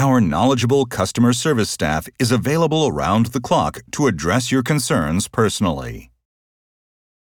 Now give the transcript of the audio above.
Our knowledgeable customer service staff is available around the clock to address your concerns personally.